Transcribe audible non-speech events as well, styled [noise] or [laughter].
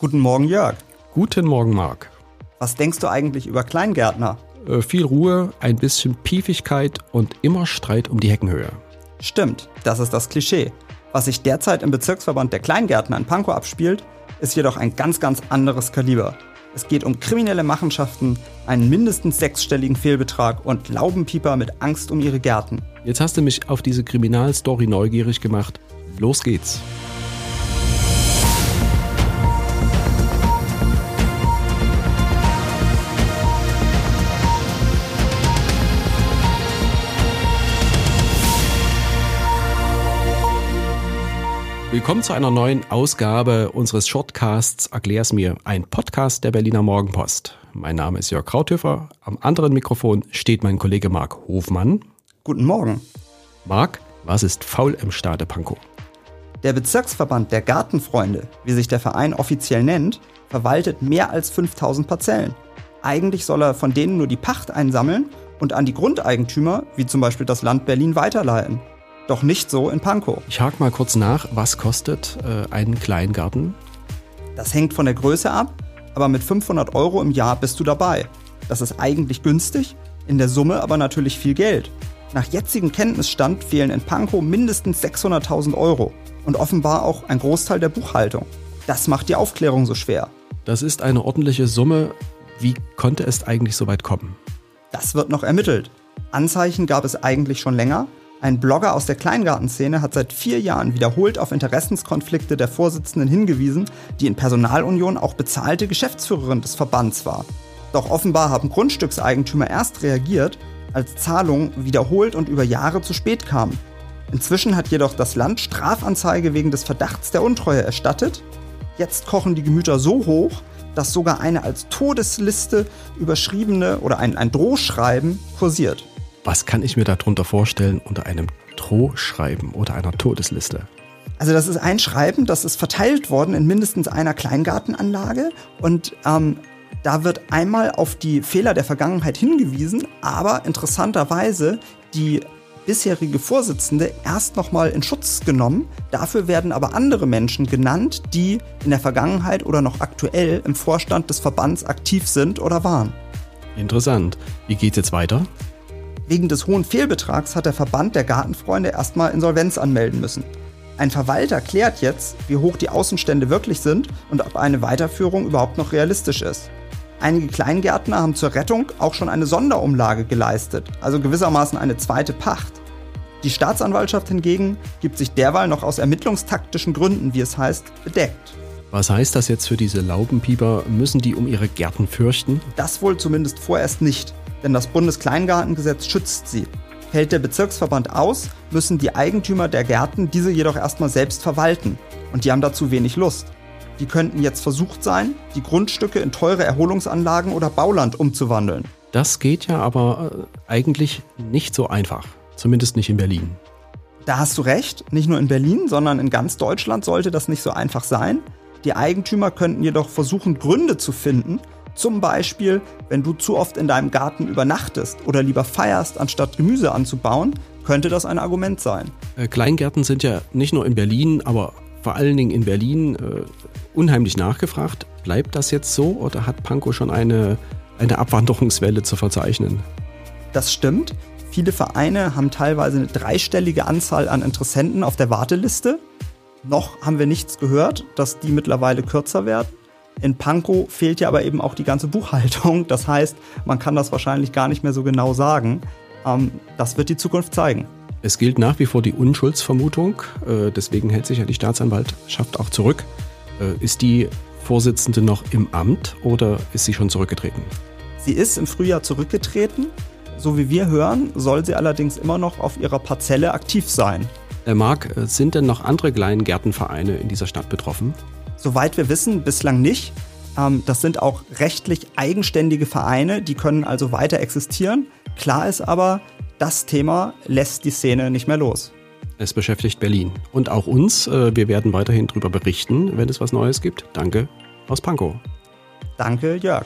Guten Morgen, Jörg. Guten Morgen, Marc. Was denkst du eigentlich über Kleingärtner? Äh, viel Ruhe, ein bisschen Piefigkeit und immer Streit um die Heckenhöhe. Stimmt, das ist das Klischee. Was sich derzeit im Bezirksverband der Kleingärtner in Pankow abspielt, ist jedoch ein ganz, ganz anderes Kaliber. Es geht um kriminelle Machenschaften, einen mindestens sechsstelligen Fehlbetrag und Laubenpieper mit Angst um ihre Gärten. Jetzt hast du mich auf diese Kriminalstory neugierig gemacht. Los geht's. Willkommen zu einer neuen Ausgabe unseres Shortcasts Erklär's mir, ein Podcast der Berliner Morgenpost. Mein Name ist Jörg Krauthöfer. Am anderen Mikrofon steht mein Kollege Marc Hofmann. Guten Morgen. Marc, was ist faul im Stade Pankow? Der Bezirksverband der Gartenfreunde, wie sich der Verein offiziell nennt, verwaltet mehr als 5000 Parzellen. Eigentlich soll er von denen nur die Pacht einsammeln und an die Grundeigentümer, wie zum Beispiel das Land Berlin, weiterleiten. Doch nicht so in Pankow. Ich hake mal kurz nach, was kostet äh, ein Kleingarten? Das hängt von der Größe ab, aber mit 500 Euro im Jahr bist du dabei. Das ist eigentlich günstig, in der Summe aber natürlich viel Geld. Nach jetzigem Kenntnisstand fehlen in Pankow mindestens 600.000 Euro und offenbar auch ein Großteil der Buchhaltung. Das macht die Aufklärung so schwer. Das ist eine ordentliche Summe. Wie konnte es eigentlich so weit kommen? Das wird noch ermittelt. Anzeichen gab es eigentlich schon länger, ein Blogger aus der Kleingartenszene hat seit vier Jahren wiederholt auf Interessenskonflikte der Vorsitzenden hingewiesen, die in Personalunion auch bezahlte Geschäftsführerin des Verbands war. Doch offenbar haben Grundstückseigentümer erst reagiert, als Zahlungen wiederholt und über Jahre zu spät kamen. Inzwischen hat jedoch das Land Strafanzeige wegen des Verdachts der Untreue erstattet. Jetzt kochen die Gemüter so hoch, dass sogar eine als Todesliste überschriebene oder ein, ein Drohschreiben kursiert. Was kann ich mir darunter vorstellen unter einem Drohschreiben oder einer Todesliste? Also das ist ein Schreiben, das ist verteilt worden in mindestens einer Kleingartenanlage und ähm, da wird einmal auf die Fehler der Vergangenheit hingewiesen, aber interessanterweise die bisherige Vorsitzende erst nochmal in Schutz genommen. Dafür werden aber andere Menschen genannt, die in der Vergangenheit oder noch aktuell im Vorstand des Verbands aktiv sind oder waren. Interessant. Wie geht's jetzt weiter? Wegen des hohen Fehlbetrags hat der Verband der Gartenfreunde erstmal Insolvenz anmelden müssen. Ein Verwalter klärt jetzt, wie hoch die Außenstände wirklich sind und ob eine Weiterführung überhaupt noch realistisch ist. Einige Kleingärtner haben zur Rettung auch schon eine Sonderumlage geleistet, also gewissermaßen eine zweite Pacht. Die Staatsanwaltschaft hingegen gibt sich derweil noch aus ermittlungstaktischen Gründen, wie es heißt, bedeckt. Was heißt das jetzt für diese Laubenpieper? Müssen die um ihre Gärten fürchten? Das wohl zumindest vorerst nicht denn das Bundeskleingartengesetz schützt sie. Fällt der Bezirksverband aus, müssen die Eigentümer der Gärten diese jedoch erstmal selbst verwalten. Und die haben dazu wenig Lust. Die könnten jetzt versucht sein, die Grundstücke in teure Erholungsanlagen oder Bauland umzuwandeln. Das geht ja aber äh, eigentlich nicht so einfach. Zumindest nicht in Berlin. Da hast du recht, nicht nur in Berlin, sondern in ganz Deutschland sollte das nicht so einfach sein. Die Eigentümer könnten jedoch versuchen, Gründe zu finden, zum Beispiel, wenn du zu oft in deinem Garten übernachtest oder lieber feierst, anstatt Gemüse anzubauen, könnte das ein Argument sein. Äh, Kleingärten sind ja nicht nur in Berlin, aber vor allen Dingen in Berlin äh, unheimlich nachgefragt. Bleibt das jetzt so oder hat Pankow schon eine, eine Abwanderungswelle zu verzeichnen? Das stimmt. Viele Vereine haben teilweise eine dreistellige Anzahl an Interessenten auf der Warteliste. Noch haben wir nichts gehört, dass die mittlerweile kürzer werden. In Pankow fehlt ja aber eben auch die ganze Buchhaltung. [laughs] Das heißt, man kann das wahrscheinlich gar nicht mehr so genau sagen. Ähm, das wird die Zukunft zeigen. Es gilt nach wie vor die Unschuldsvermutung. Äh, deswegen hält sich ja die Staatsanwaltschaft auch zurück. Äh, ist die Vorsitzende noch im Amt oder ist sie schon zurückgetreten? Sie ist im Frühjahr zurückgetreten. So wie wir hören, soll sie allerdings immer noch auf ihrer Parzelle aktiv sein. Äh, Marc, sind denn noch andere Kleingärtenvereine in dieser Stadt betroffen? Soweit wir wissen, bislang nicht. Ähm, das sind auch rechtlich eigenständige Vereine, die können also weiter existieren. Klar ist aber, das Thema lässt die Szene nicht mehr los. Es beschäftigt Berlin und auch uns. Äh, wir werden weiterhin darüber berichten, wenn es was Neues gibt. Danke aus Pankow. Danke, Jörg.